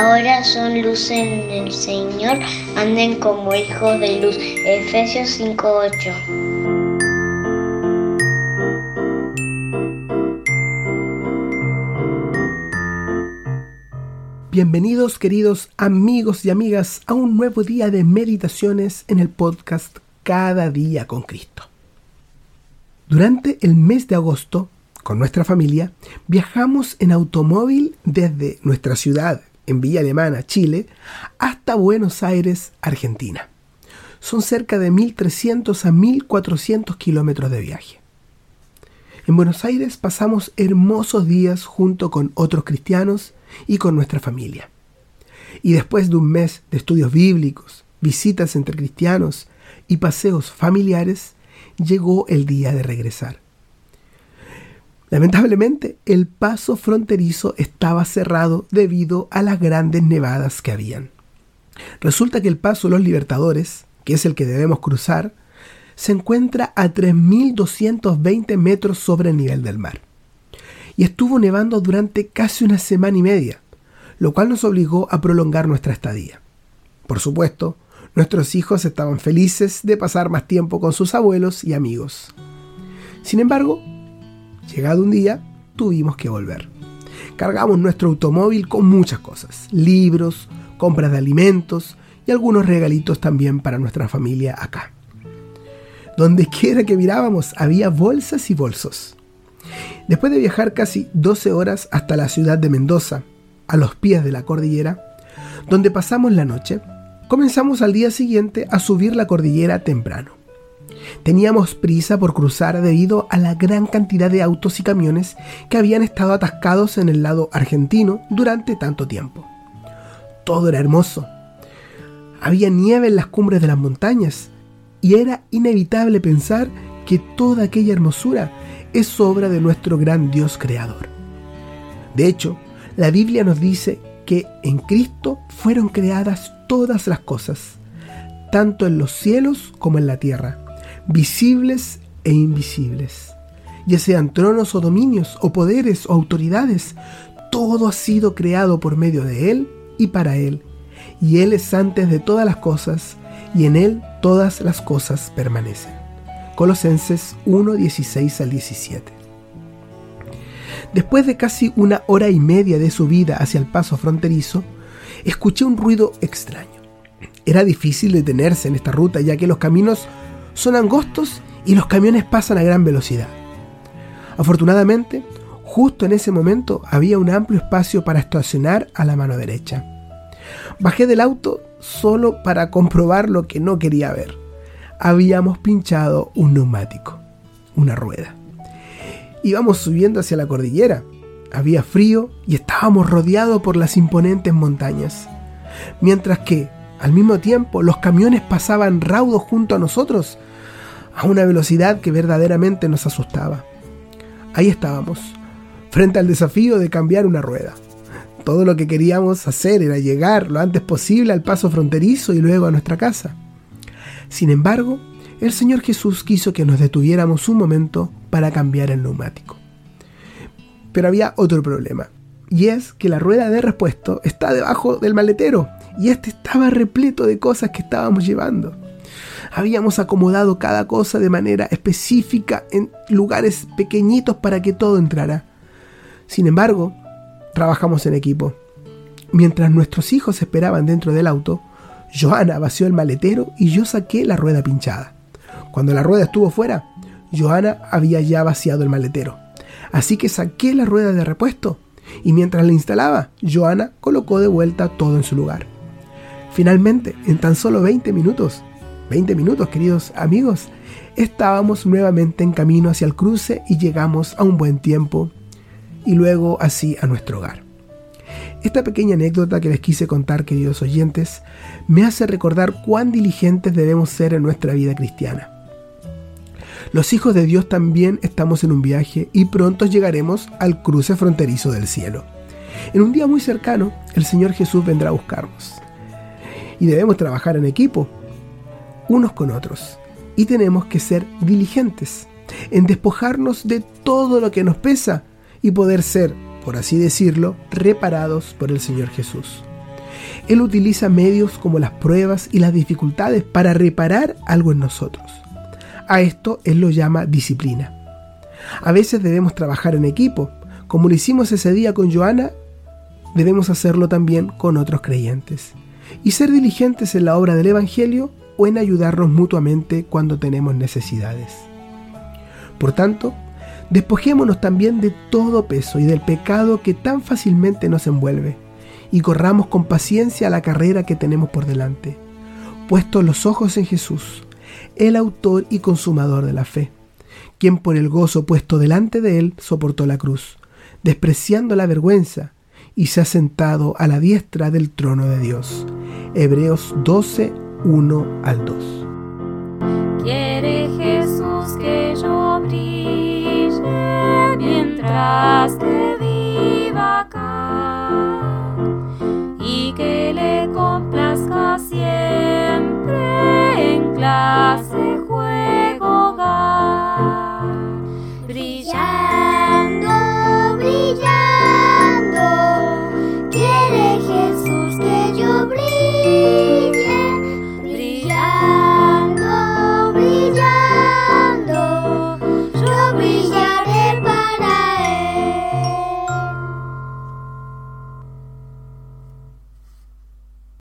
Ahora son luz en el Señor, anden como hijos de luz. Efesios 5:8. Bienvenidos queridos amigos y amigas a un nuevo día de meditaciones en el podcast Cada día con Cristo. Durante el mes de agosto, con nuestra familia, viajamos en automóvil desde nuestra ciudad, en Villa Alemana, Chile, hasta Buenos Aires, Argentina. Son cerca de 1.300 a 1.400 kilómetros de viaje. En Buenos Aires pasamos hermosos días junto con otros cristianos y con nuestra familia. Y después de un mes de estudios bíblicos, visitas entre cristianos y paseos familiares, llegó el día de regresar. Lamentablemente, el paso fronterizo estaba cerrado debido a las grandes nevadas que habían. Resulta que el paso Los Libertadores, que es el que debemos cruzar, se encuentra a 3.220 metros sobre el nivel del mar. Y estuvo nevando durante casi una semana y media, lo cual nos obligó a prolongar nuestra estadía. Por supuesto, nuestros hijos estaban felices de pasar más tiempo con sus abuelos y amigos. Sin embargo, Llegado un día, tuvimos que volver. Cargamos nuestro automóvil con muchas cosas, libros, compras de alimentos y algunos regalitos también para nuestra familia acá. Donde quiera que mirábamos había bolsas y bolsos. Después de viajar casi 12 horas hasta la ciudad de Mendoza, a los pies de la cordillera, donde pasamos la noche, comenzamos al día siguiente a subir la cordillera temprano. Teníamos prisa por cruzar debido a la gran cantidad de autos y camiones que habían estado atascados en el lado argentino durante tanto tiempo. Todo era hermoso. Había nieve en las cumbres de las montañas y era inevitable pensar que toda aquella hermosura es obra de nuestro gran Dios creador. De hecho, la Biblia nos dice que en Cristo fueron creadas todas las cosas, tanto en los cielos como en la tierra visibles e invisibles, ya sean tronos o dominios, o poderes o autoridades, todo ha sido creado por medio de Él y para Él, y Él es antes de todas las cosas, y en Él todas las cosas permanecen. Colosenses 1, 16 al 17. Después de casi una hora y media de subida hacia el paso fronterizo, escuché un ruido extraño. Era difícil detenerse en esta ruta ya que los caminos son angostos y los camiones pasan a gran velocidad. Afortunadamente, justo en ese momento había un amplio espacio para estacionar a la mano derecha. Bajé del auto solo para comprobar lo que no quería ver. Habíamos pinchado un neumático, una rueda. Íbamos subiendo hacia la cordillera. Había frío y estábamos rodeados por las imponentes montañas. Mientras que al mismo tiempo, los camiones pasaban raudos junto a nosotros a una velocidad que verdaderamente nos asustaba. Ahí estábamos, frente al desafío de cambiar una rueda. Todo lo que queríamos hacer era llegar lo antes posible al paso fronterizo y luego a nuestra casa. Sin embargo, el Señor Jesús quiso que nos detuviéramos un momento para cambiar el neumático. Pero había otro problema, y es que la rueda de repuesto está debajo del maletero y este estaba repleto de cosas que estábamos llevando. Habíamos acomodado cada cosa de manera específica en lugares pequeñitos para que todo entrara. Sin embargo, trabajamos en equipo. Mientras nuestros hijos esperaban dentro del auto, Joana vació el maletero y yo saqué la rueda pinchada. Cuando la rueda estuvo fuera, Joana había ya vaciado el maletero. Así que saqué la rueda de repuesto y mientras la instalaba, Joana colocó de vuelta todo en su lugar. Finalmente, en tan solo 20 minutos, 20 minutos, queridos amigos, estábamos nuevamente en camino hacia el cruce y llegamos a un buen tiempo y luego así a nuestro hogar. Esta pequeña anécdota que les quise contar, queridos oyentes, me hace recordar cuán diligentes debemos ser en nuestra vida cristiana. Los hijos de Dios también estamos en un viaje y pronto llegaremos al cruce fronterizo del cielo. En un día muy cercano, el Señor Jesús vendrá a buscarnos. Y debemos trabajar en equipo, unos con otros. Y tenemos que ser diligentes en despojarnos de todo lo que nos pesa y poder ser, por así decirlo, reparados por el Señor Jesús. Él utiliza medios como las pruebas y las dificultades para reparar algo en nosotros. A esto Él lo llama disciplina. A veces debemos trabajar en equipo, como lo hicimos ese día con Joana, debemos hacerlo también con otros creyentes. Y ser diligentes en la obra del Evangelio o en ayudarnos mutuamente cuando tenemos necesidades. Por tanto, despojémonos también de todo peso y del pecado que tan fácilmente nos envuelve, y corramos con paciencia la carrera que tenemos por delante, puestos los ojos en Jesús, el autor y consumador de la fe, quien por el gozo puesto delante de él soportó la cruz, despreciando la vergüenza, y se ha sentado a la diestra del trono de Dios. Hebreos 12, 1 al 2. Quiere Jesús que yo brille mientras que viva acá y que le complazca siempre en clase.